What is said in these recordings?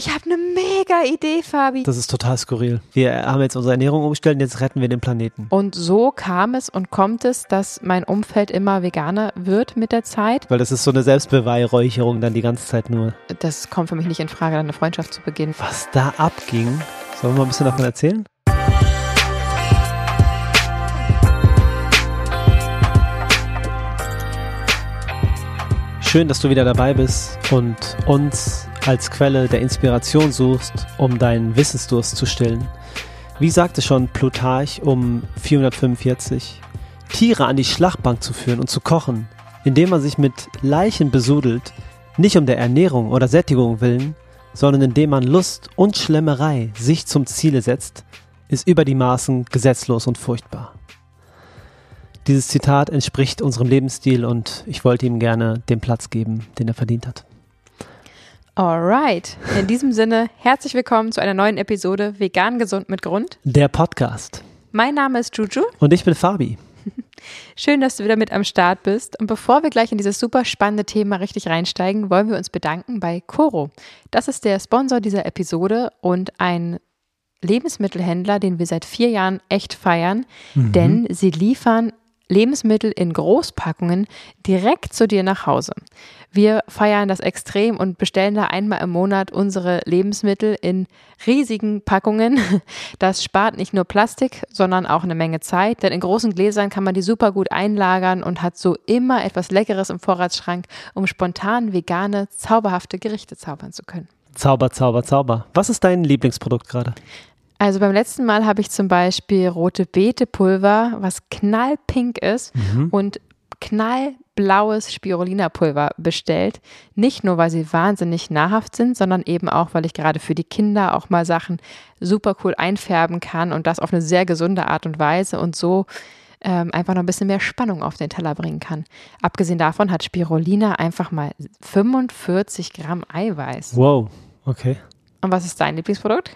ich habe eine mega Idee, Fabi. Das ist total skurril. Wir haben jetzt unsere Ernährung umgestellt und jetzt retten wir den Planeten. Und so kam es und kommt es, dass mein Umfeld immer veganer wird mit der Zeit. Weil das ist so eine Selbstbeweihräucherung dann die ganze Zeit nur. Das kommt für mich nicht in Frage, dann eine Freundschaft zu beginnen. Was da abging, sollen wir mal ein bisschen davon erzählen? Schön, dass du wieder dabei bist und uns als Quelle der Inspiration suchst, um deinen Wissensdurst zu stillen. Wie sagte schon Plutarch um 445, Tiere an die Schlachtbank zu führen und zu kochen, indem man sich mit Leichen besudelt, nicht um der Ernährung oder Sättigung willen, sondern indem man Lust und Schlemmerei sich zum Ziele setzt, ist über die Maßen gesetzlos und furchtbar. Dieses Zitat entspricht unserem Lebensstil und ich wollte ihm gerne den Platz geben, den er verdient hat. Alright. In diesem Sinne, herzlich willkommen zu einer neuen Episode Vegan Gesund mit Grund. Der Podcast. Mein Name ist Juju. Und ich bin Fabi. Schön, dass du wieder mit am Start bist. Und bevor wir gleich in dieses super spannende Thema richtig reinsteigen, wollen wir uns bedanken bei Coro. Das ist der Sponsor dieser Episode und ein Lebensmittelhändler, den wir seit vier Jahren echt feiern, mhm. denn sie liefern Lebensmittel in Großpackungen direkt zu dir nach Hause. Wir feiern das extrem und bestellen da einmal im Monat unsere Lebensmittel in riesigen Packungen. Das spart nicht nur Plastik, sondern auch eine Menge Zeit, denn in großen Gläsern kann man die super gut einlagern und hat so immer etwas Leckeres im Vorratsschrank, um spontan vegane, zauberhafte Gerichte zaubern zu können. Zauber, Zauber, Zauber. Was ist dein Lieblingsprodukt gerade? Also beim letzten Mal habe ich zum Beispiel rote Beetepulver, was knallpink ist mhm. und knallblaues Spirulina-Pulver bestellt. Nicht nur, weil sie wahnsinnig nahrhaft sind, sondern eben auch, weil ich gerade für die Kinder auch mal Sachen super cool einfärben kann und das auf eine sehr gesunde Art und Weise und so ähm, einfach noch ein bisschen mehr Spannung auf den Teller bringen kann. Abgesehen davon hat Spirulina einfach mal 45 Gramm Eiweiß. Wow, okay. Und was ist dein Lieblingsprodukt?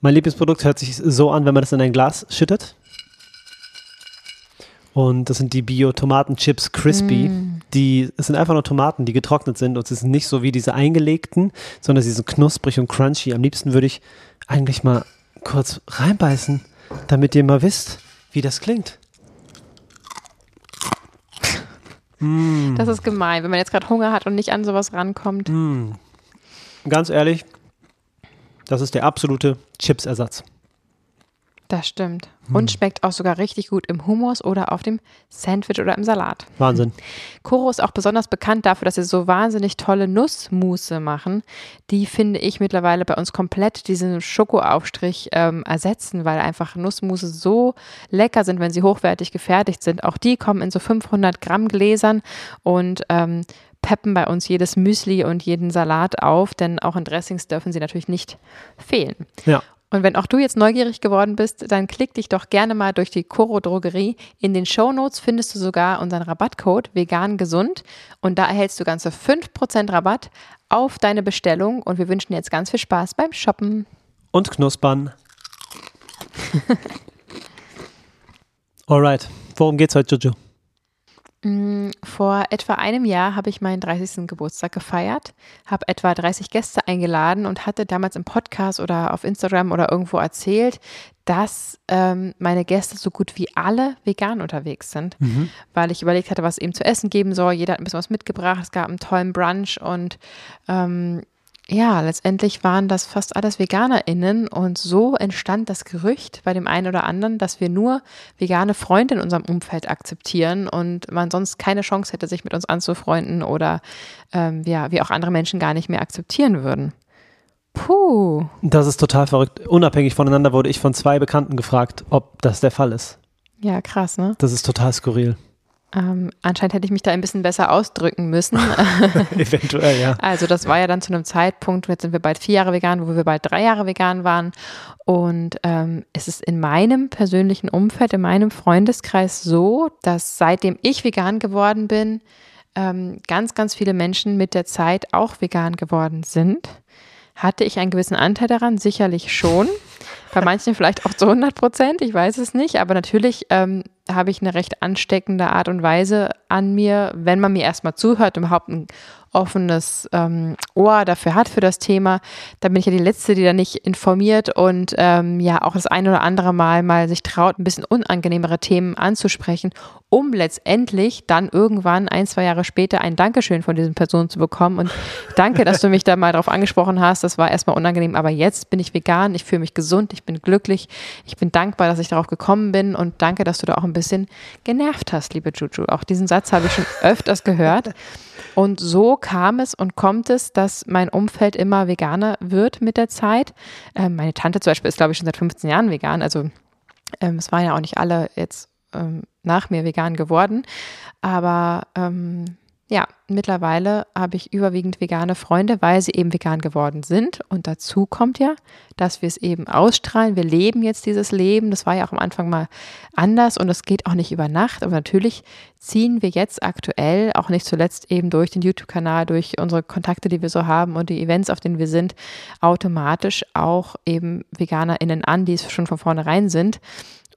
Mein Lieblingsprodukt hört sich so an, wenn man das in ein Glas schüttet. Und das sind die Bio-Tomaten-Chips Crispy. Mm. Die, es sind einfach nur Tomaten, die getrocknet sind und sie sind nicht so wie diese eingelegten, sondern sie sind knusprig und crunchy. Am liebsten würde ich eigentlich mal kurz reinbeißen, damit ihr mal wisst, wie das klingt. Mm. Das ist gemein, wenn man jetzt gerade Hunger hat und nicht an sowas rankommt. Mm. Ganz ehrlich, das ist der absolute Chips-Ersatz. Das stimmt. Hm. Und schmeckt auch sogar richtig gut im Hummus oder auf dem Sandwich oder im Salat. Wahnsinn. Koro ist auch besonders bekannt dafür, dass sie so wahnsinnig tolle Nussmusse machen. Die finde ich mittlerweile bei uns komplett diesen Schokoaufstrich ähm, ersetzen, weil einfach Nussmusse so lecker sind, wenn sie hochwertig gefertigt sind. Auch die kommen in so 500 Gramm Gläsern und ähm, peppen bei uns jedes Müsli und jeden Salat auf, denn auch in Dressings dürfen sie natürlich nicht fehlen. Ja. Und wenn auch du jetzt neugierig geworden bist, dann klick dich doch gerne mal durch die Coro Drogerie. In den Show Notes findest du sogar unseren Rabattcode vegan gesund und da erhältst du ganze 5% Rabatt auf deine Bestellung und wir wünschen dir jetzt ganz viel Spaß beim Shoppen. Und knuspern. Alright, worum geht's heute, Jojo? Mm, vor etwa einem Jahr habe ich meinen 30. Geburtstag gefeiert, habe etwa 30 Gäste eingeladen und hatte damals im Podcast oder auf Instagram oder irgendwo erzählt, dass ähm, meine Gäste so gut wie alle vegan unterwegs sind, mhm. weil ich überlegt hatte, was eben zu essen geben soll. Jeder hat ein bisschen was mitgebracht. Es gab einen tollen Brunch und ähm, ja, letztendlich waren das fast alles VeganerInnen und so entstand das Gerücht bei dem einen oder anderen, dass wir nur vegane Freunde in unserem Umfeld akzeptieren und man sonst keine Chance hätte, sich mit uns anzufreunden oder ähm, ja, wir auch andere Menschen gar nicht mehr akzeptieren würden. Puh. Das ist total verrückt. Unabhängig voneinander wurde ich von zwei Bekannten gefragt, ob das der Fall ist. Ja, krass, ne? Das ist total skurril. Ähm, anscheinend hätte ich mich da ein bisschen besser ausdrücken müssen. Eventuell, ja. Also das war ja dann zu einem Zeitpunkt, jetzt sind wir bald vier Jahre vegan, wo wir bald drei Jahre vegan waren. Und ähm, es ist in meinem persönlichen Umfeld, in meinem Freundeskreis so, dass seitdem ich vegan geworden bin, ähm, ganz, ganz viele Menschen mit der Zeit auch vegan geworden sind. Hatte ich einen gewissen Anteil daran? Sicherlich schon. Bei manchen vielleicht auch zu 100 Prozent, ich weiß es nicht. Aber natürlich ähm, habe ich eine recht ansteckende Art und Weise an mir, wenn man mir erstmal zuhört überhaupt ein offenes ähm, Ohr dafür hat für das Thema, dann bin ich ja die Letzte, die da nicht informiert und ähm, ja auch das ein oder andere Mal mal sich traut, ein bisschen unangenehmere Themen anzusprechen, um letztendlich dann irgendwann ein, zwei Jahre später ein Dankeschön von diesen Personen zu bekommen. Und danke, dass du mich da mal drauf angesprochen hast. Das war erstmal unangenehm, aber jetzt bin ich vegan, ich fühle mich gesund, ich bin glücklich, ich bin dankbar, dass ich darauf gekommen bin und danke, dass du da auch ein bisschen genervt hast, liebe Juju. Auch diesen Satz habe ich schon öfters gehört. Und so kam es und kommt es, dass mein Umfeld immer veganer wird mit der Zeit. Ähm, meine Tante zum Beispiel ist, glaube ich, schon seit 15 Jahren vegan. Also ähm, es waren ja auch nicht alle jetzt ähm, nach mir vegan geworden. Aber ähm, ja, mittlerweile habe ich überwiegend vegane Freunde, weil sie eben vegan geworden sind. Und dazu kommt ja, dass wir es eben ausstrahlen. Wir leben jetzt dieses Leben. Das war ja auch am Anfang mal anders und es geht auch nicht über Nacht. Aber natürlich ziehen wir jetzt aktuell, auch nicht zuletzt eben durch den YouTube-Kanal, durch unsere Kontakte, die wir so haben und die Events, auf denen wir sind, automatisch auch eben VeganerInnen an, die es schon von vornherein sind.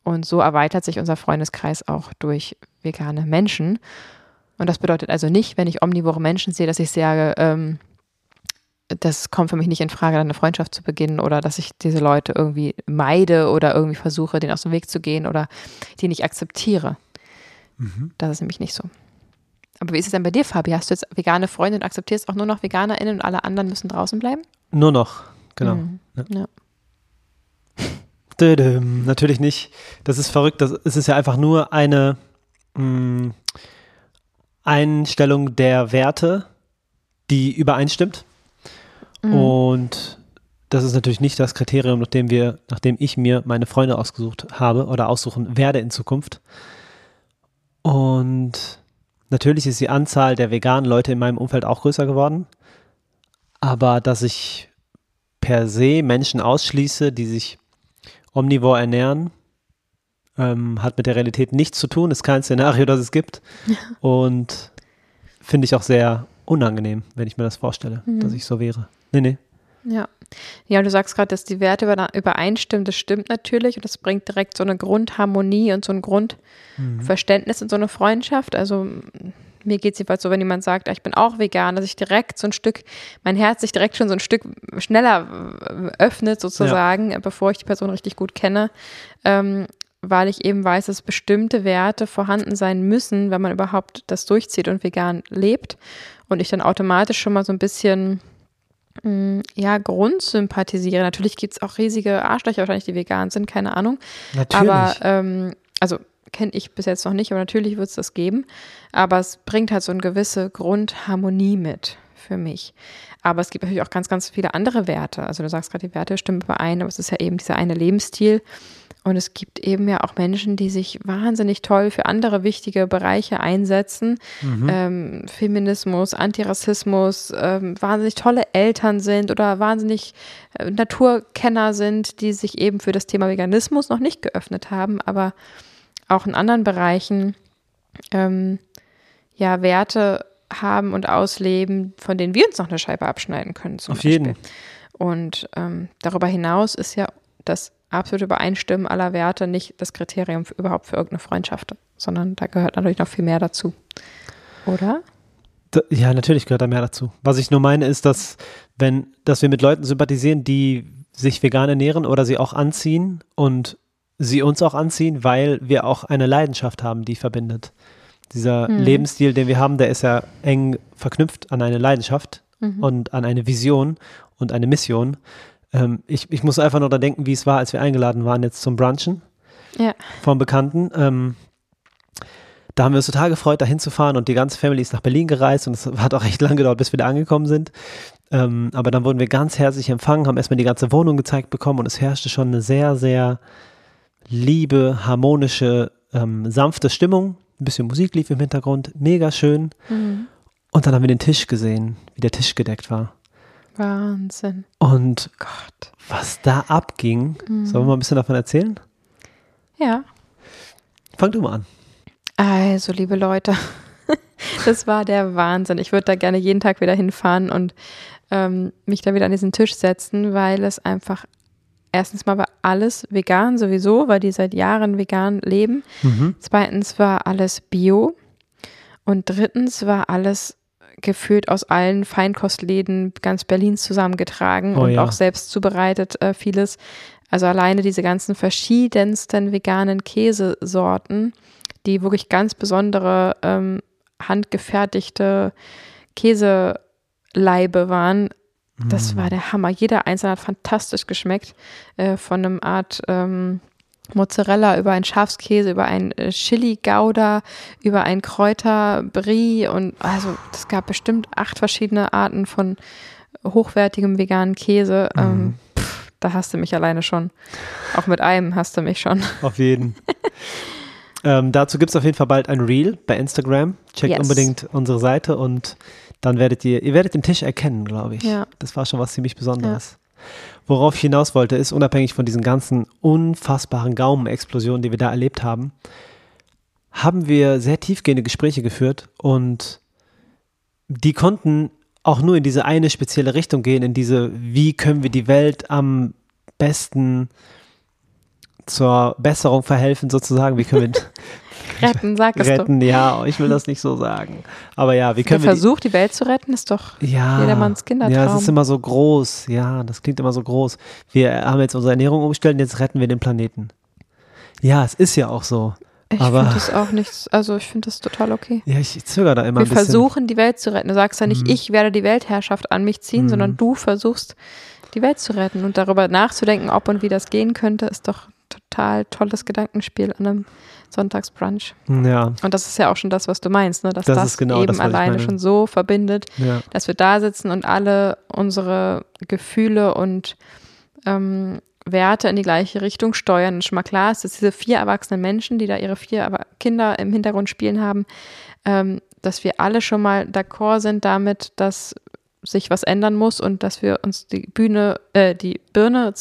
Und so erweitert sich unser Freundeskreis auch durch vegane Menschen. Und das bedeutet also nicht, wenn ich omnivore Menschen sehe, dass ich sage, ähm, das kommt für mich nicht in Frage, eine Freundschaft zu beginnen oder dass ich diese Leute irgendwie meide oder irgendwie versuche, denen aus dem Weg zu gehen oder die nicht akzeptiere. Mhm. Das ist nämlich nicht so. Aber wie ist es denn bei dir, Fabi? Hast du jetzt vegane Freunde und akzeptierst auch nur noch VeganerInnen und alle anderen müssen draußen bleiben? Nur noch, genau. Mhm. Ja. ja. Natürlich nicht. Das ist verrückt. Das, es ist ja einfach nur eine mh, mm, Einstellung der Werte, die übereinstimmt. Mhm. Und das ist natürlich nicht das Kriterium, nachdem wir, nachdem ich mir meine Freunde ausgesucht habe oder aussuchen werde in Zukunft. Und natürlich ist die Anzahl der veganen Leute in meinem Umfeld auch größer geworden. Aber dass ich per se Menschen ausschließe, die sich omnivor ernähren, ähm, hat mit der Realität nichts zu tun, ist kein Szenario, das es gibt. Ja. Und finde ich auch sehr unangenehm, wenn ich mir das vorstelle, mhm. dass ich so wäre. Nee, nee. Ja. Ja, du sagst gerade, dass die Werte übereinstimmen. Das stimmt natürlich und das bringt direkt so eine Grundharmonie und so ein Grundverständnis mhm. in so eine Freundschaft. Also mir geht es jedenfalls so, wenn jemand sagt, ich bin auch vegan, dass ich direkt so ein Stück, mein Herz sich direkt schon so ein Stück schneller öffnet, sozusagen, ja. bevor ich die Person richtig gut kenne. Ähm, weil ich eben weiß, dass bestimmte Werte vorhanden sein müssen, wenn man überhaupt das durchzieht und vegan lebt. Und ich dann automatisch schon mal so ein bisschen mm, ja, grundsympathisiere. Natürlich gibt es auch riesige Arschlöcher wahrscheinlich, die vegan sind, keine Ahnung. Natürlich. Aber ähm, also kenne ich bis jetzt noch nicht, aber natürlich wird es das geben. Aber es bringt halt so eine gewisse Grundharmonie mit für mich. Aber es gibt natürlich auch ganz, ganz viele andere Werte. Also du sagst gerade, die Werte stimmen überein, aber es ist ja eben dieser eine Lebensstil. Und es gibt eben ja auch Menschen, die sich wahnsinnig toll für andere wichtige Bereiche einsetzen. Mhm. Ähm, Feminismus, Antirassismus, ähm, wahnsinnig tolle Eltern sind oder wahnsinnig äh, Naturkenner sind, die sich eben für das Thema Veganismus noch nicht geöffnet haben, aber auch in anderen Bereichen ähm, ja Werte haben und ausleben, von denen wir uns noch eine Scheibe abschneiden können. Auf Beispiel. jeden. Und ähm, darüber hinaus ist ja das absolute Übereinstimmen aller Werte nicht das Kriterium für, überhaupt für irgendeine Freundschaft, sondern da gehört natürlich noch viel mehr dazu. Oder? Da, ja, natürlich gehört da mehr dazu. Was ich nur meine, ist, dass wenn, dass wir mit Leuten sympathisieren, die sich vegan ernähren oder sie auch anziehen und sie uns auch anziehen, weil wir auch eine Leidenschaft haben, die verbindet. Dieser hm. Lebensstil, den wir haben, der ist ja eng verknüpft an eine Leidenschaft mhm. und an eine Vision und eine Mission. Ähm, ich, ich muss einfach nur da denken, wie es war, als wir eingeladen waren jetzt zum Brunchen ja. vom Bekannten. Ähm, da haben wir uns total gefreut, da hinzufahren und die ganze Family ist nach Berlin gereist und es hat auch recht lange gedauert, bis wir da angekommen sind. Ähm, aber dann wurden wir ganz herzlich empfangen, haben erstmal die ganze Wohnung gezeigt bekommen und es herrschte schon eine sehr, sehr liebe, harmonische, ähm, sanfte Stimmung. Ein bisschen Musik lief im Hintergrund, mega schön. Mhm. Und dann haben wir den Tisch gesehen, wie der Tisch gedeckt war. Wahnsinn. Und Gott. was da abging, mhm. sollen wir mal ein bisschen davon erzählen? Ja. Fang du mal an. Also, liebe Leute, das war der Wahnsinn. Ich würde da gerne jeden Tag wieder hinfahren und ähm, mich da wieder an diesen Tisch setzen, weil es einfach erstens mal war alles vegan sowieso, weil die seit Jahren vegan leben. Mhm. Zweitens war alles bio. Und drittens war alles gefühlt aus allen Feinkostläden ganz Berlins zusammengetragen Oh und ja. auch selbst zubereitet äh, vieles. Also alleine diese ganzen verschiedensten veganen Käsesorten, die wirklich ganz besondere ähm, handgefertigte Käseleibe waren. Das Mm. war der Hammer. Jeder einzelne hat fantastisch geschmeckt. Äh, von einem Art ähm, Mozzarella über einen Schafskäse, über ein äh, Chili Gouda, über ein Kräuter Brie und also es gab bestimmt acht verschiedene Arten von hochwertigem veganen Käse. Mhm. Ähm, pff, da hast du mich alleine schon. Auch mit einem hast du mich schon. Auf jeden. ähm, dazu gibt es auf jeden Fall bald ein Reel bei Instagram. Checkt Yes. unbedingt unsere Seite und dann werdet ihr, ihr werdet den Tisch erkennen, glaube ich. Ja. Das war schon was ziemlich Besonderes. Worauf ich hinaus wollte, ist unabhängig von diesen ganzen unfassbaren Gaumenexplosionen, die wir da erlebt haben, haben wir sehr tiefgehende Gespräche geführt und die konnten auch nur in diese eine spezielle Richtung gehen, in diese, wie können wir die Welt am besten zur Besserung verhelfen, sozusagen, wie können wir Retten, sag es doch. retten, ja, ich will das nicht so sagen. Aber ja, wie Der können wir die, Versuch, die Welt zu retten, ist doch ja, jedermanns Kindertraum. Ja, es ist immer so groß. Ja, das klingt immer so groß. Wir haben jetzt unsere Ernährung umgestellt und jetzt retten wir den Planeten. Ja, es ist ja auch so. Ich finde das auch nichts, also ich finde das total okay. Ja, ich zögere da immer Wir ein bisschen. versuchen, die Welt zu retten. Du sagst ja nicht, Mhm. ich werde die Weltherrschaft an mich ziehen, Mhm. sondern du versuchst, die Welt zu retten. Und darüber nachzudenken, ob und wie das gehen könnte, ist doch total tolles Gedankenspiel an einem Sonntagsbrunch. Ja, Und das ist ja auch schon das, was du meinst, ne? dass Das das, genau eben das, alleine schon so verbindet, ja. dass wir da sitzen und alle unsere Gefühle und ähm, Werte in die gleiche Richtung steuern. Und schon mal klar ist, dass diese vier erwachsenen Menschen, die da ihre vier Kinder im Hintergrund spielen haben, ähm, dass wir alle schon mal d'accord sind damit, dass sich was ändern muss und dass wir uns die Bühne, äh, die Birne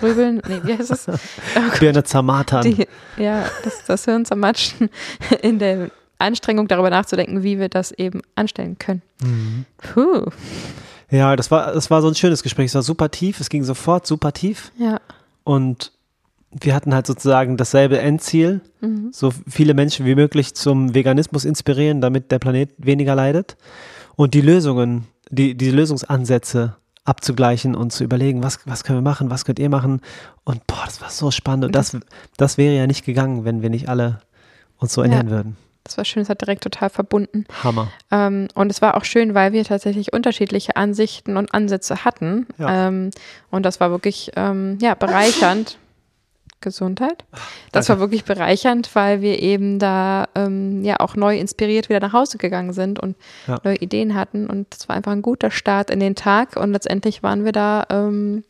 zergrübeln. Nee, wie heißt es? Oh Birne zermatern. die, ja, das, das Hirn zermatschen in der Anstrengung darüber nachzudenken, wie wir das eben anstellen können. Mhm. Puh, Ja, das war, das war so ein schönes Gespräch. Es war super tief. Es ging sofort super tief. ja. Und wir hatten halt sozusagen dasselbe Endziel, Mhm. so viele Menschen wie möglich zum Veganismus inspirieren, damit der Planet weniger leidet. Und die Lösungen, die, die Lösungsansätze abzugleichen und zu überlegen, was, was können wir machen, was könnt ihr machen. Und boah, das war so spannend. Und das, das wäre ja nicht gegangen, wenn wir nicht alle uns so Ja. ernähren würden. Das war schön, es hat direkt total verbunden. Hammer. Ähm, und es war auch schön, weil wir tatsächlich unterschiedliche Ansichten und Ansätze hatten. Ja. Ähm, und das war wirklich ja, bereichernd. Gesundheit. Das Danke. war wirklich bereichernd, weil wir eben da ähm, ja auch neu inspiriert wieder nach Hause gegangen sind und Ja. neue Ideen hatten. Und es war einfach ein guter Start in den Tag. Und letztendlich waren wir da, ähm,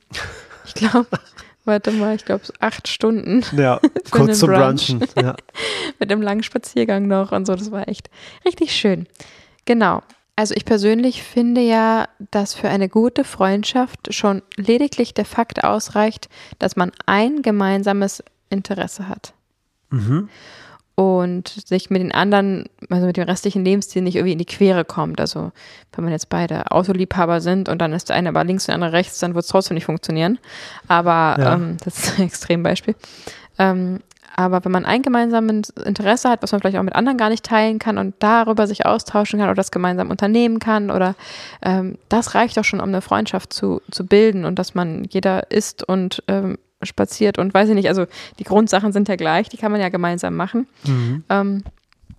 ich glaube, warte mal, ich glaube, acht Stunden Ja, kurz zum Brunch. Brunchen. Ja. mit einem langen Spaziergang noch und so. Das war echt richtig schön. Genau. Also ich persönlich finde ja, dass für eine gute Freundschaft schon lediglich der Fakt ausreicht, dass man ein gemeinsames Interesse hat Mhm. und sich mit den anderen, also mit dem restlichen Lebensstil nicht irgendwie in die Quere kommt. Also wenn man jetzt beide Autoliebhaber sind und dann ist der eine aber links und der andere rechts, dann wird es trotzdem nicht funktionieren. Aber Ja. ähm, das ist ein Extrembeispiel. Ähm, aber wenn man ein gemeinsames Interesse hat, was man vielleicht auch mit anderen gar nicht teilen kann und darüber sich austauschen kann oder das gemeinsam unternehmen kann oder ähm, das reicht auch schon, um eine Freundschaft zu, zu bilden und dass man jeder isst und ähm, spaziert und weiß ich nicht, also die Grundsachen sind ja gleich, die kann man ja gemeinsam machen. Mhm. Ähm,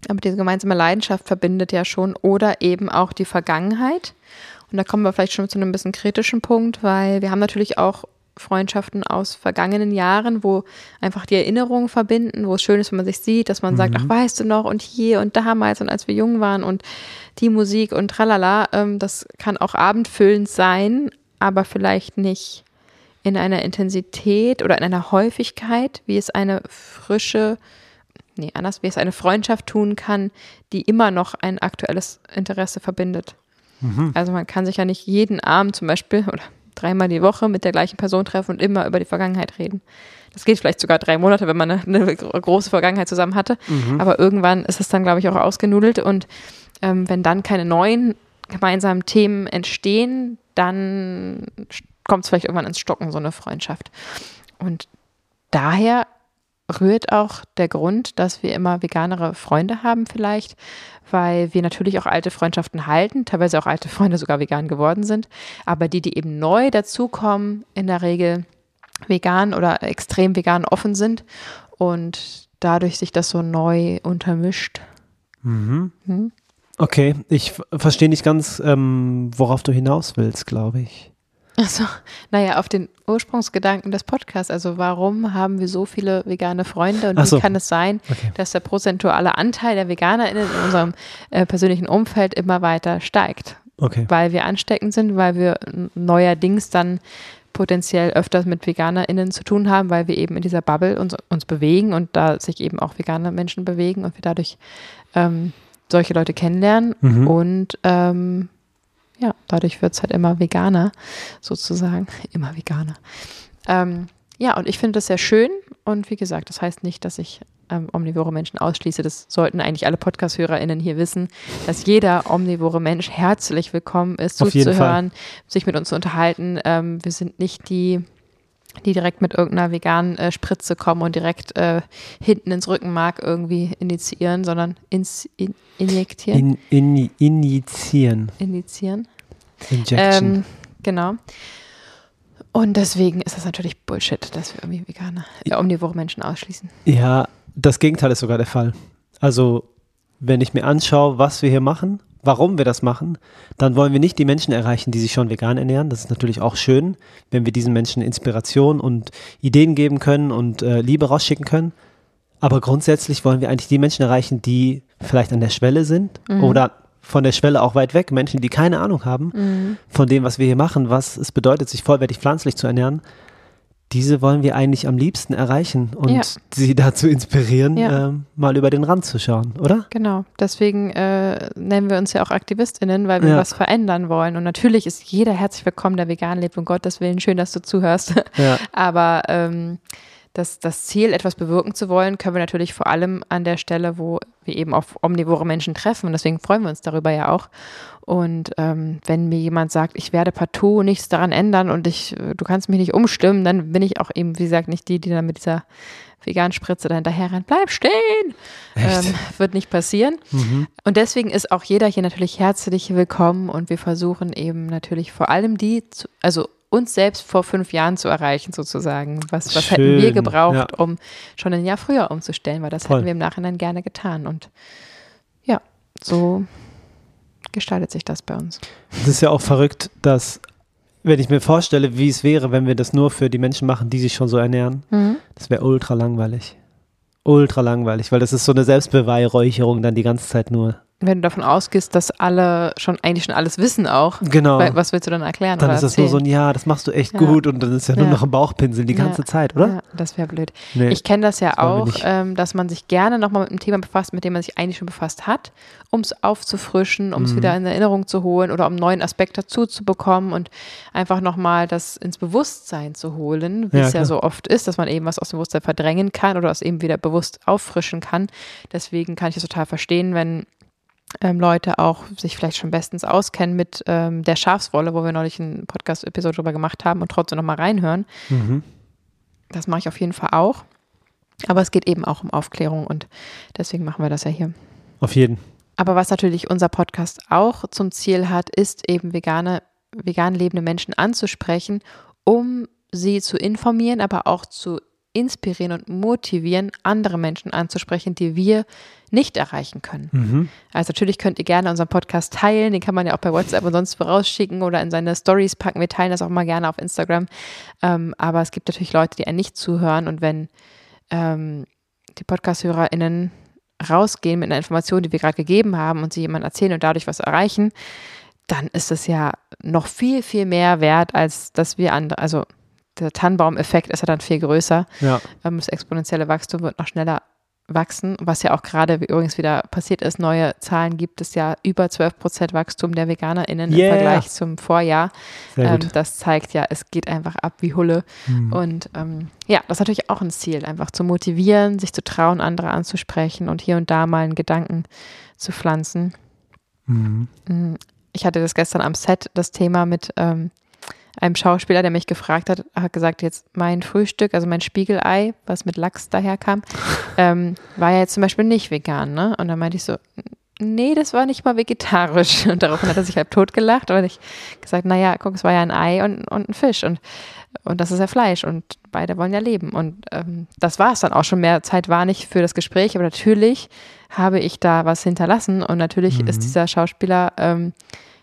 aber diese gemeinsame Leidenschaft verbindet ja schon oder eben auch die Vergangenheit. Und da kommen wir vielleicht schon zu einem bisschen kritischen Punkt, weil wir haben natürlich auch Freundschaften aus vergangenen Jahren, wo einfach die Erinnerungen verbinden, wo es schön ist, wenn man sich sieht, dass man sagt, ach, weißt du noch, und hier und damals und als wir jung waren und die Musik und tralala, ähm, das kann auch abendfüllend sein, aber vielleicht nicht in einer Intensität oder in einer Häufigkeit, wie es eine frische, nee, anders, wie es eine Freundschaft tun kann, die immer noch ein aktuelles Interesse verbindet. Mhm. Also man kann sich ja nicht jeden Abend zum Beispiel oder dreimal die Woche mit der gleichen Person treffen und immer über die Vergangenheit reden. Das geht vielleicht sogar drei Monate, wenn man eine, eine große Vergangenheit zusammen hatte. Mhm. Aber irgendwann ist es dann, glaube ich, auch ausgenudelt. Und ähm, wenn dann keine neuen gemeinsamen Themen entstehen, dann kommt es vielleicht irgendwann ins Stocken, so eine Freundschaft. Und daher rührt auch der Grund, dass wir immer veganere Freunde haben vielleicht, weil wir natürlich auch alte Freundschaften halten, teilweise auch alte Freunde sogar vegan geworden sind, aber die, die eben neu dazukommen, in der Regel vegan oder extrem vegan offen sind und dadurch sich das so neu untermischt. Mhm. Hm? Okay, ich verstehe nicht ganz, ähm, worauf du hinaus willst, glaube ich. Also, naja, auf den Ursprungsgedanken des Podcasts. Also, warum haben wir so viele vegane Freunde und so. wie kann es sein, okay. dass der prozentuale Anteil der VeganerInnen in unserem äh, persönlichen Umfeld immer weiter steigt? Okay. Weil wir ansteckend sind, weil wir neuerdings dann potenziell öfters mit VeganerInnen zu tun haben, weil wir eben in dieser Bubble uns, uns bewegen und da sich eben auch vegane Menschen bewegen und wir dadurch ähm, solche Leute kennenlernen mhm. und ähm, ja, dadurch wird es halt immer veganer, sozusagen. Immer veganer. Ähm, ja, und ich finde das sehr schön. Und wie gesagt, das heißt nicht, dass ich ähm, omnivore Menschen ausschließe. Das sollten eigentlich alle Podcast-HörerInnen hier wissen, dass jeder omnivore Mensch herzlich willkommen ist, zuzuhören, sich mit uns zu unterhalten. Ähm, wir sind nicht die die direkt mit irgendeiner veganen äh, Spritze kommen und direkt äh, hinten ins Rückenmark irgendwie initiieren, sondern ins, in, injektieren. In, in, injizieren. Injizieren. Injection. Ähm, genau. Und deswegen ist das natürlich Bullshit, dass wir irgendwie vegane, äh, omnivore Menschen ausschließen. Ja, das Gegenteil ist sogar der Fall. Also, wenn ich mir anschaue, was wir hier machen, warum wir das machen, dann wollen wir nicht die Menschen erreichen, die sich schon vegan ernähren. Das ist natürlich auch schön, wenn wir diesen Menschen Inspiration und Ideen geben können und äh, Liebe rausschicken können. Aber grundsätzlich wollen wir eigentlich die Menschen erreichen, die vielleicht an der Schwelle sind mhm. oder von der Schwelle auch weit weg, Menschen, die keine Ahnung haben mhm. von dem, was wir hier machen, was es bedeutet, sich vollwertig pflanzlich zu ernähren diese wollen wir eigentlich am liebsten erreichen und ja. sie dazu inspirieren, ja. äh, mal über den Rand zu schauen, oder? Genau. Deswegen äh, nennen wir uns ja auch AktivistInnen, weil wir ja. was verändern wollen. Und natürlich ist jeder herzlich willkommen, der vegan lebt. Um Gottes Willen, schön, dass du zuhörst. Aber ähm, das, das Ziel, etwas bewirken zu wollen, können wir natürlich vor allem an der Stelle, wo wir eben auf omnivore Menschen treffen. Und deswegen freuen wir uns darüber ja auch. Und ähm, wenn mir jemand sagt, ich werde partout nichts daran ändern und ich, du kannst mich nicht umstimmen, dann bin ich auch eben, wie gesagt, nicht die, die dann mit dieser veganen Spritze dahinterher rennt. Bleib stehen! Ähm, wird nicht passieren. Mhm. Und deswegen ist auch jeder hier natürlich herzlich willkommen und wir versuchen eben natürlich vor allem die, zu, also uns selbst vor fünf Jahren zu erreichen, sozusagen. Was, was hätten wir gebraucht, ja. um schon ein Jahr früher umzustellen, weil das Voll. hätten wir im Nachhinein gerne getan. Und ja, so gestaltet sich das bei uns. Es ist ja auch verrückt, dass, wenn ich mir vorstelle, wie es wäre, wenn wir das nur für die Menschen machen, die sich schon so ernähren, mhm. das wäre ultra langweilig. Ultra langweilig, weil das ist so eine Selbstbeweihräucherung dann die ganze Zeit nur wenn du davon ausgehst, dass alle schon eigentlich schon alles wissen auch, genau. was willst du dann erklären? Dann ist das nur so ein Ja, das machst du echt ja. gut und dann ist ja nur ja. noch ein Bauchpinsel die ganze ja. Zeit, oder? Ja, das wäre blöd. Nee, ich kenne das ja das auch, ähm, dass man sich gerne nochmal mit einem Thema befasst, mit dem man sich eigentlich schon befasst hat, um es aufzufrischen, um es mhm. wieder in Erinnerung zu holen oder um einen neuen Aspekt dazu zu bekommen und einfach nochmal das ins Bewusstsein zu holen, wie es ja so oft ist, dass man eben was aus dem Bewusstsein verdrängen kann oder es eben wieder bewusst auffrischen kann. Deswegen kann ich es total verstehen, wenn ähm, Leute auch sich vielleicht schon bestens auskennen mit ähm, der Schafswolle, wo wir neulich eine Podcast-Episode drüber gemacht haben und trotzdem nochmal reinhören. Mhm. Das mache ich auf jeden Fall auch. Aber es geht eben auch um Aufklärung und deswegen machen wir das ja hier. Auf jeden. Aber was natürlich unser Podcast auch zum Ziel hat, ist eben vegane, vegan lebende Menschen anzusprechen, um sie zu informieren, aber auch zu inspirieren und motivieren, andere Menschen anzusprechen, die wir nicht erreichen können. Mhm. Also natürlich könnt ihr gerne unseren Podcast teilen, den kann man ja auch bei WhatsApp und sonst vorausschicken oder in seine Stories packen. Wir teilen das auch mal gerne auf Instagram. Ähm, aber es gibt natürlich Leute, die einen nicht zuhören und wenn ähm, die Podcast-HörerInnen rausgehen mit einer Information, die wir gerade gegeben haben und sie jemand erzählen und dadurch was erreichen, dann ist es ja noch viel, viel mehr wert, als dass wir andere, also der Tannenbaum-Effekt ist ja dann viel größer. Ja. Ähm, das exponentielle Wachstum wird noch schneller wachsen, was ja auch gerade übrigens wieder passiert ist. Neue Zahlen gibt es ja über 12 Prozent Wachstum der VeganerInnen yeah. im Vergleich zum Vorjahr. Ähm, das zeigt ja, es geht einfach ab wie Hulle. Mhm. Und ähm, ja, das ist natürlich auch ein Ziel, einfach zu motivieren, sich zu trauen, andere anzusprechen und hier und da mal einen Gedanken zu pflanzen. Mhm. Ich hatte das gestern am Set, das Thema mit ähm, einem Schauspieler, der mich gefragt hat, hat gesagt, jetzt mein Frühstück, also mein Spiegelei, was mit Lachs daherkam, ähm, war ja jetzt zum Beispiel nicht vegan, ne? Und dann meinte ich so, nee, das war nicht mal vegetarisch. Und daraufhin hat er sich halb tot gelacht, weil ich gesagt, naja, guck, es war ja ein Ei und, und ein Fisch und, und das ist ja Fleisch und beide wollen ja leben. Und ähm, das war es dann auch schon. Mehr Zeit war nicht für das Gespräch, aber natürlich habe ich da was hinterlassen und natürlich mhm. ist dieser Schauspieler ähm,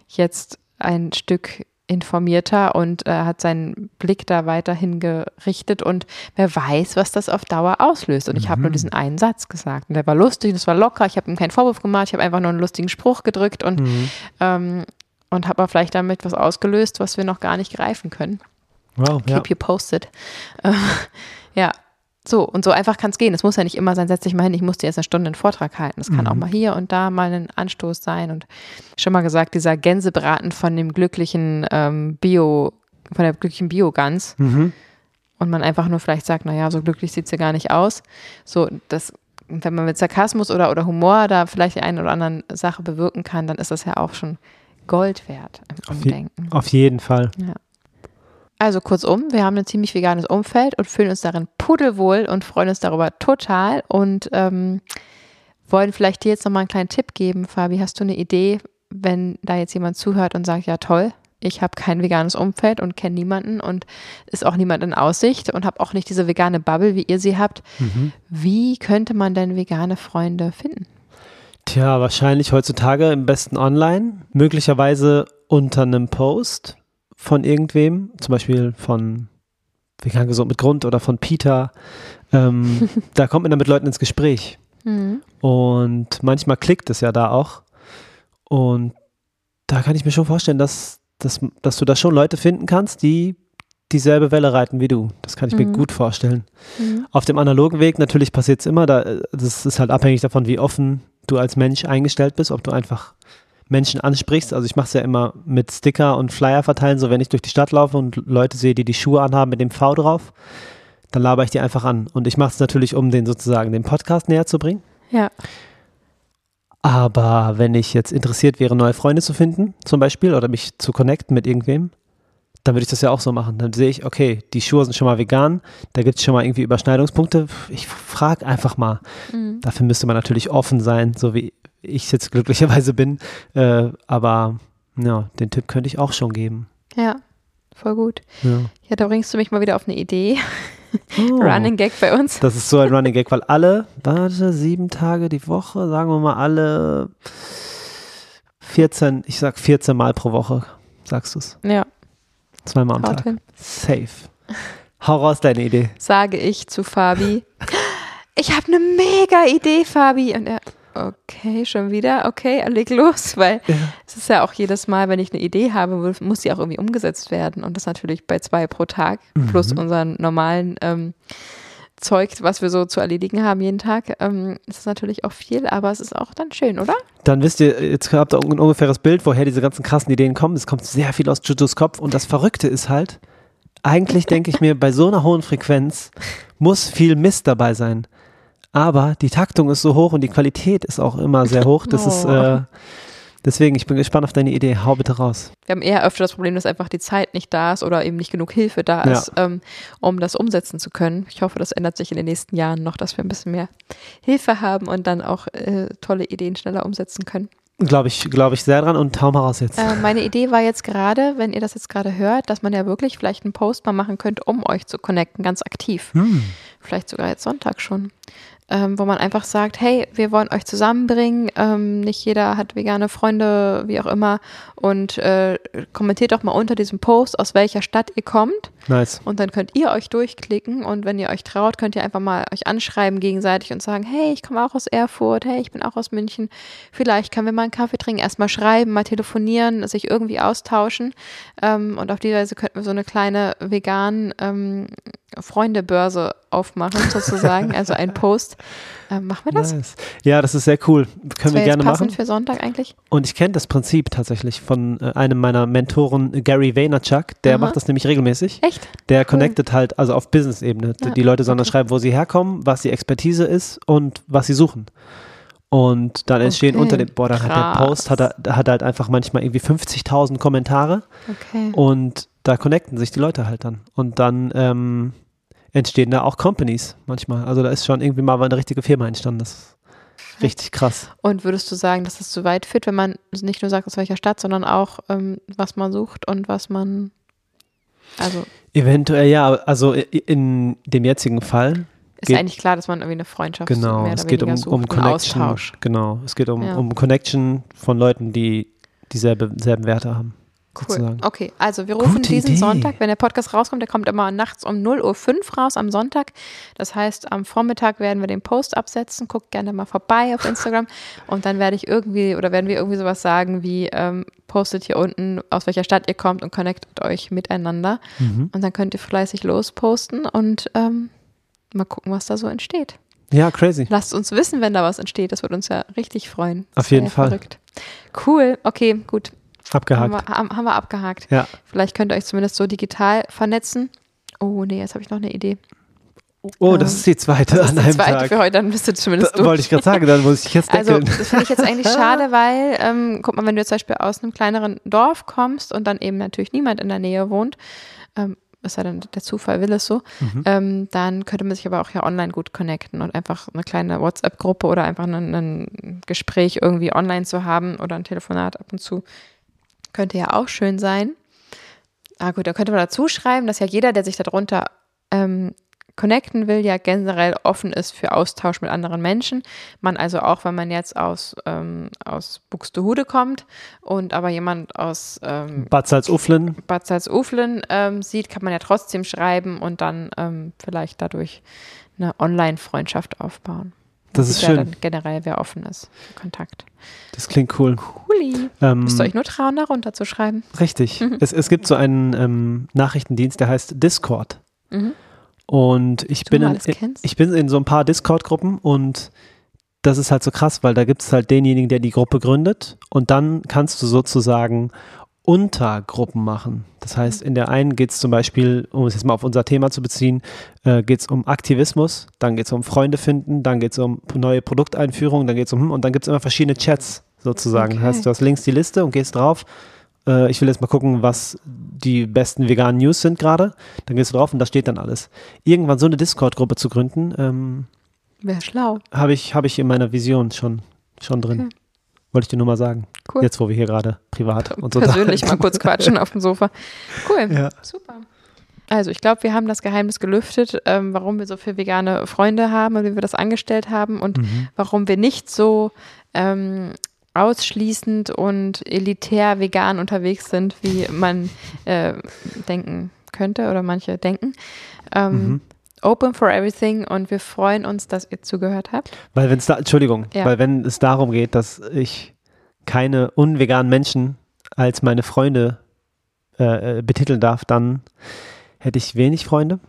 jetzt ein Stück informierter und äh, hat seinen Blick da weiterhin gerichtet und wer weiß, was das auf Dauer auslöst. Und ich habe nur mhm. diesen einen Satz gesagt und der war lustig, das war locker, ich habe ihm keinen Vorwurf gemacht, ich habe einfach nur einen lustigen Spruch gedrückt und, mhm. ähm, und habe vielleicht damit was ausgelöst, was wir noch gar nicht greifen können. Wow, Keep ja. you posted. Ja, so, und so einfach kann es gehen. Es muss ja nicht immer sein, setz dich mal hin, ich muss dir jetzt eine Stunde einen Vortrag halten. Es kann mhm. auch mal hier und da mal ein Anstoß sein. Und schon mal gesagt, dieser Gänsebraten von dem glücklichen ähm, Bio, von der glücklichen Bio-Gans. Mhm. Und man einfach nur vielleicht sagt, naja, so glücklich sieht sie gar nicht aus. So, das, wenn man mit Sarkasmus oder, oder Humor da vielleicht die eine oder andere Sache bewirken kann, dann ist das ja auch schon Gold wert im Umdenken. Auf, je, auf jeden Fall. Ja. Also kurzum, wir haben ein ziemlich veganes Umfeld und fühlen uns darin pudelwohl und freuen uns darüber total und ähm, wollen vielleicht dir jetzt nochmal einen kleinen Tipp geben. Fabi, hast du eine Idee, wenn da jetzt jemand zuhört und sagt, ja toll, ich habe kein veganes Umfeld und kenne niemanden und ist auch niemand in Aussicht und habe auch nicht diese vegane Bubble, wie ihr sie habt. Mhm. Wie könnte man denn vegane Freunde finden? Tja, wahrscheinlich heutzutage im besten online, möglicherweise unter einem Post von irgendwem, zum Beispiel von Vegan gesund mit Grund oder von Peter. Ähm, da kommt man dann mit Leuten ins Gespräch. Mhm. Und manchmal klickt es ja da auch. Und da kann ich mir schon vorstellen, dass, dass, dass du da schon Leute finden kannst, die dieselbe Welle reiten wie du. Das kann ich mhm. mir gut vorstellen. Mhm. Auf dem analogen Weg natürlich passiert es immer, da, das ist halt abhängig davon, wie offen du als Mensch eingestellt bist, ob du einfach Menschen ansprichst. Also ich mache es ja immer mit Sticker und Flyer verteilen, so wenn ich durch die Stadt laufe und Leute sehe, die die Schuhe anhaben mit dem V drauf, dann laber ich die einfach an. Und ich mache es natürlich, um den sozusagen den Podcast näher zu bringen. Ja. Aber wenn ich jetzt interessiert wäre, neue Freunde zu finden, zum Beispiel, oder mich zu connecten mit irgendwem, dann würde ich das ja auch so machen. Dann sehe ich, okay, die Schuhe sind schon mal vegan, da gibt es schon mal irgendwie Überschneidungspunkte. Ich frage einfach mal. Mhm. Dafür müsste man natürlich offen sein, so wie ich jetzt glücklicherweise bin. Äh, aber ja, den Tipp könnte ich auch schon geben. Ja, voll gut. Ja, ja da bringst du mich mal wieder auf eine Idee. Oh, Running Gag bei uns. Das ist so ein Running Gag, weil alle, warte, sieben Tage die Woche, sagen wir mal alle 14, ich sag 14 Mal pro Woche, sagst du es? Ja. Zweimal am Haut Tag. Hin. Safe. Hau raus deine Idee. Sage ich zu Fabi. Ich habe eine mega Idee, Fabi. Und er, okay, schon wieder, okay, leg los, weil ja. es ist ja auch jedes Mal, wenn ich eine Idee habe, muss sie auch irgendwie umgesetzt werden und das natürlich bei zwei pro Tag mhm. plus unseren normalen ähm, Zeug, was wir so zu erledigen haben jeden Tag. Ähm, ist natürlich auch viel, aber es ist auch dann schön, oder? Dann wisst ihr, jetzt habt ihr ein ungefähres Bild, woher diese ganzen krassen Ideen kommen. Es kommt sehr viel aus Jutus Kopf und das Verrückte ist halt, eigentlich denke ich mir, bei so einer hohen Frequenz muss viel Mist dabei sein. Aber die Taktung ist so hoch und die Qualität ist auch immer sehr hoch. Das oh. ist äh, deswegen, ich bin gespannt auf deine Idee. Hau bitte raus. Wir haben eher öfter das Problem, dass einfach die Zeit nicht da ist oder eben nicht genug Hilfe da ist, ja. ähm, um das umsetzen zu können. Ich hoffe, das ändert sich in den nächsten Jahren noch, dass wir ein bisschen mehr Hilfe haben und dann auch äh, tolle Ideen schneller umsetzen können. Glaube ich, glaube ich sehr dran und hau mal raus jetzt. Äh, meine Idee war jetzt gerade, wenn ihr das jetzt gerade hört, dass man ja wirklich vielleicht einen Post mal machen könnte, um euch zu connecten, ganz aktiv. Hm. Vielleicht sogar jetzt Sonntag schon ähm, wo man einfach sagt, hey, wir wollen euch zusammenbringen, ähm, nicht jeder hat vegane Freunde, wie auch immer, und äh, kommentiert doch mal unter diesem Post, aus welcher Stadt ihr kommt. Nice. Und dann könnt ihr euch durchklicken und wenn ihr euch traut, könnt ihr einfach mal euch anschreiben gegenseitig und sagen, hey, ich komme auch aus Erfurt, hey, ich bin auch aus München, vielleicht können wir mal einen Kaffee trinken, erstmal schreiben, mal telefonieren, sich irgendwie austauschen ähm, und auf die Weise könnten wir so eine kleine vegan ähm, Freundebörse aufmachen, sozusagen, also ein Post. Ähm, machen wir das? Nice. Ja, das ist sehr cool. Können wir gerne machen. für Sonntag eigentlich? Und ich kenne das Prinzip tatsächlich von äh, einem meiner Mentoren, Gary Vaynerchuk. Der Aha. macht das nämlich regelmäßig. Echt? Der cool. connectet halt, also auf Business-Ebene. Ja, die Leute sollen okay. schreiben, wo sie herkommen, was die Expertise ist und was sie suchen. Und dann entstehen okay. unter dem, boah, dann hat der Post, hat, er, hat halt einfach manchmal irgendwie 50.000 Kommentare. Okay. Und da connecten sich die Leute halt dann. Und dann ähm, entstehen da auch Companies manchmal. Also da ist schon irgendwie mal eine richtige Firma entstanden. Das ist richtig krass. Und würdest du sagen, dass das zu weit führt, wenn man nicht nur sagt, aus welcher Stadt, sondern auch, ähm, was man sucht und was man, also Eventuell ja, also in dem jetzigen Fall. Ist geht, eigentlich klar, dass man irgendwie eine Freundschaft genau, mehr oder es geht um, sucht, um Connection. Austausch. Genau, es geht um, ja. um Connection von Leuten, die dieselbe, dieselben Werte haben. Cool. Sozusagen. Okay, also wir rufen Gute diesen Idee. Sonntag, wenn der Podcast rauskommt, der kommt immer nachts um 0.05 Uhr raus am Sonntag. Das heißt, am Vormittag werden wir den Post absetzen. Guckt gerne mal vorbei auf Instagram. und dann werde ich irgendwie oder werden wir irgendwie sowas sagen wie ähm, postet hier unten, aus welcher Stadt ihr kommt und connectet euch miteinander. Mhm. Und dann könnt ihr fleißig losposten und ähm, mal gucken, was da so entsteht. Ja, crazy. Lasst uns wissen, wenn da was entsteht. Das würde uns ja richtig freuen. Auf jeden Fall. Verrückt. Cool. Okay, gut. Abgehakt. Haben wir, haben, haben wir abgehakt. Ja. Vielleicht könnt ihr euch zumindest so digital vernetzen. Oh, nee, jetzt habe ich noch eine Idee. Oh, das ähm, ist die zweite das an einem die zweite Tag. für heute, dann bist du zumindest da, Wollte ich gerade sagen, dann muss ich jetzt deckeln. Also, das finde ich jetzt eigentlich schade, weil, ähm, guck mal, wenn du zum Beispiel aus einem kleineren Dorf kommst und dann eben natürlich niemand in der Nähe wohnt, ähm, ist ja dann der Zufall will es so, mhm. ähm, dann könnte man sich aber auch ja online gut connecten und einfach eine kleine WhatsApp-Gruppe oder einfach ein, ein Gespräch irgendwie online zu haben oder ein Telefonat ab und zu könnte ja auch schön sein. Ah gut, da könnte man dazu schreiben, dass ja jeder, der sich darunter ähm, connecten will, ja generell offen ist für Austausch mit anderen Menschen. Man also auch, wenn man jetzt aus, ähm, aus Buxtehude kommt und aber jemand aus ähm, Bad Salzuflen, Bad Salzuflen ähm, sieht, kann man ja trotzdem schreiben und dann ähm, vielleicht dadurch eine Online-Freundschaft aufbauen. Das ist schön. Dann generell, wer offen ist für Kontakt. Das klingt cool. Cooli. Ähm, Müsst ihr euch nur trauen, da runterzuschreiben. Richtig. Mhm. Es, es gibt so einen ähm, Nachrichtendienst, der heißt Discord. Mhm. Und ich bin, in, ich bin in so ein paar Discord-Gruppen und das ist halt so krass, weil da gibt es halt denjenigen, der die Gruppe gründet und dann kannst du sozusagen Untergruppen machen. Das heißt, in der einen geht es zum Beispiel, um es jetzt mal auf unser Thema zu beziehen, äh, geht es um Aktivismus, dann geht es um Freunde finden, dann geht es um neue Produkteinführungen, dann geht es um, hm, und dann gibt es immer verschiedene Chats sozusagen. Okay. Das heißt, du hast links die Liste und gehst drauf. Äh, ich will jetzt mal gucken, was die besten veganen News sind gerade. Dann gehst du drauf und da steht dann alles. Irgendwann so eine Discord-Gruppe zu gründen, ähm, wäre schlau. Habe ich, hab ich in meiner Vision schon, schon drin. Okay. Wollte ich dir nur mal sagen. Cool. Jetzt, wo wir hier gerade privat und so Persönlich mal kurz quatschen auf dem Sofa. Cool. Ja. Super. Also ich glaube, wir haben das Geheimnis gelüftet, ähm, warum wir so viele vegane Freunde haben und wie wir das angestellt haben und mhm. warum wir nicht so ähm, ausschließend und elitär vegan unterwegs sind, wie man äh, denken könnte oder manche denken. Ähm, mhm. Open for everything und wir freuen uns, dass ihr zugehört habt. Weil wenn es da, Entschuldigung, ja. weil wenn es darum geht, dass ich keine unveganen Menschen als meine Freunde äh, äh betiteln darf, dann hätte ich wenig Freunde.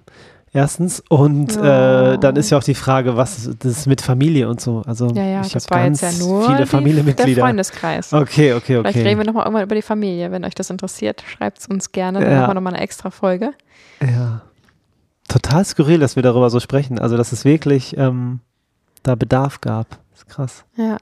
Erstens. Und oh. äh, dann ist ja auch die Frage, was das ist mit Familie und so. Also ja, ja, ich habe ganz ja viele Familienmitglieder. Der Freundeskreis. Okay, okay, okay. Vielleicht reden wir nochmal irgendwann über die Familie. Wenn euch das interessiert, schreibt es uns gerne. Dann ja. machen wir nochmal eine extra Folge. Ja total skurril, dass wir darüber so sprechen. Also, dass es wirklich ähm, da Bedarf gab. Das ist krass. Ja.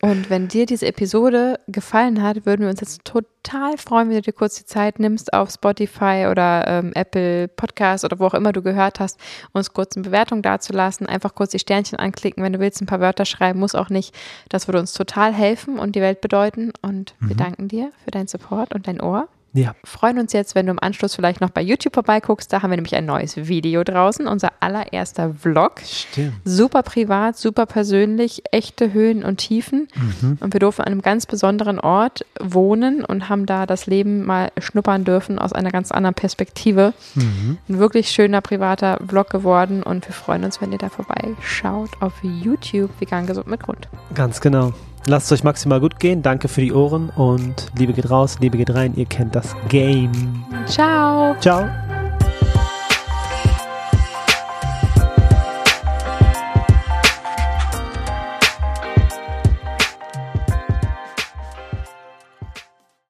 Und wenn dir diese Episode gefallen hat, würden wir uns jetzt total freuen, wenn du dir kurz die Zeit nimmst, auf Spotify oder ähm, Apple Podcast oder wo auch immer du gehört hast, uns kurz eine Bewertung dazulassen. Einfach kurz die Sternchen anklicken, wenn du willst, ein paar Wörter schreiben, muss auch nicht. Das würde uns total helfen und die Welt bedeuten. Und mhm. wir danken dir für deinen Support und dein Ohr. Ja. Freuen uns jetzt, wenn du im Anschluss vielleicht noch bei YouTube vorbeiguckst. Da haben wir nämlich ein neues Video draußen, unser allererster Vlog. Stimmt. Super privat, super persönlich, echte Höhen und Tiefen. Mhm. Und wir durften an einem ganz besonderen Ort wohnen und haben da das Leben mal schnuppern dürfen aus einer ganz anderen Perspektive. Mhm. Ein wirklich schöner privater Vlog geworden und wir freuen uns, wenn ihr da vorbeischaut auf YouTube Vegan Gesund mit Grund. Ganz genau. Lasst es euch maximal gut gehen. Danke für die Ohren und Liebe geht raus, Liebe geht rein. Ihr kennt das Game. Ciao. Ciao.